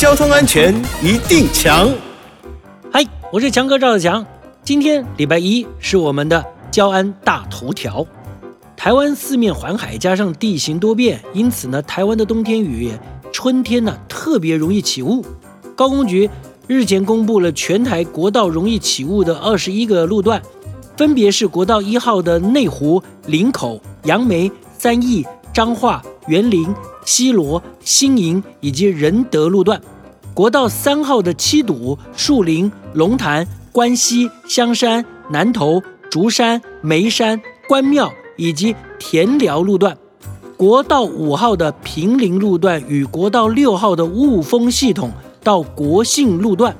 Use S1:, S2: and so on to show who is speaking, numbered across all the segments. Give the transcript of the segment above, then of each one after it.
S1: 交通安全一定强。
S2: 嗨，我是强哥赵子强。今天礼拜一是我们的交安大头条。台湾四面环海，加上地形多变，因此呢，台湾的冬天与春天呢特别容易起雾。高工局日前公布了全台国道容易起雾的二十一个路段，分别是国道一号的内湖、林口、杨梅、三义、彰化、园林、西罗、新营以及仁德路段；国道三号的七堵、树林、龙潭、关西、香山、南头、竹山、梅山、关庙。以及田寮路段，国道五号的平林路段与国道六号的雾峰系统到国信路段，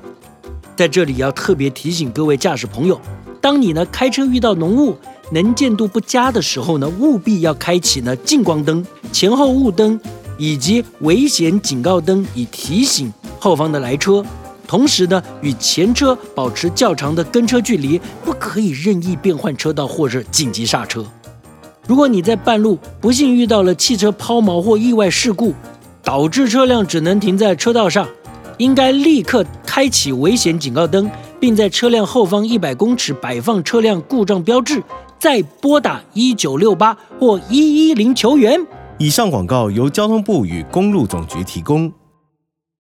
S2: 在这里要特别提醒各位驾驶朋友，当你呢开车遇到浓雾、能见度不佳的时候呢，务必要开启呢近光灯、前后雾灯以及危险警告灯，以提醒后方的来车。同时呢，与前车保持较长的跟车距离，不可以任意变换车道或者紧急刹车。如果你在半路不幸遇到了汽车抛锚或意外事故，导致车辆只能停在车道上，应该立刻开启危险警告灯，并在车辆后方一百公尺摆放车辆故障标志，再拨打一九六八或一一零求援。
S1: 以上广告由交通部与公路总局提供。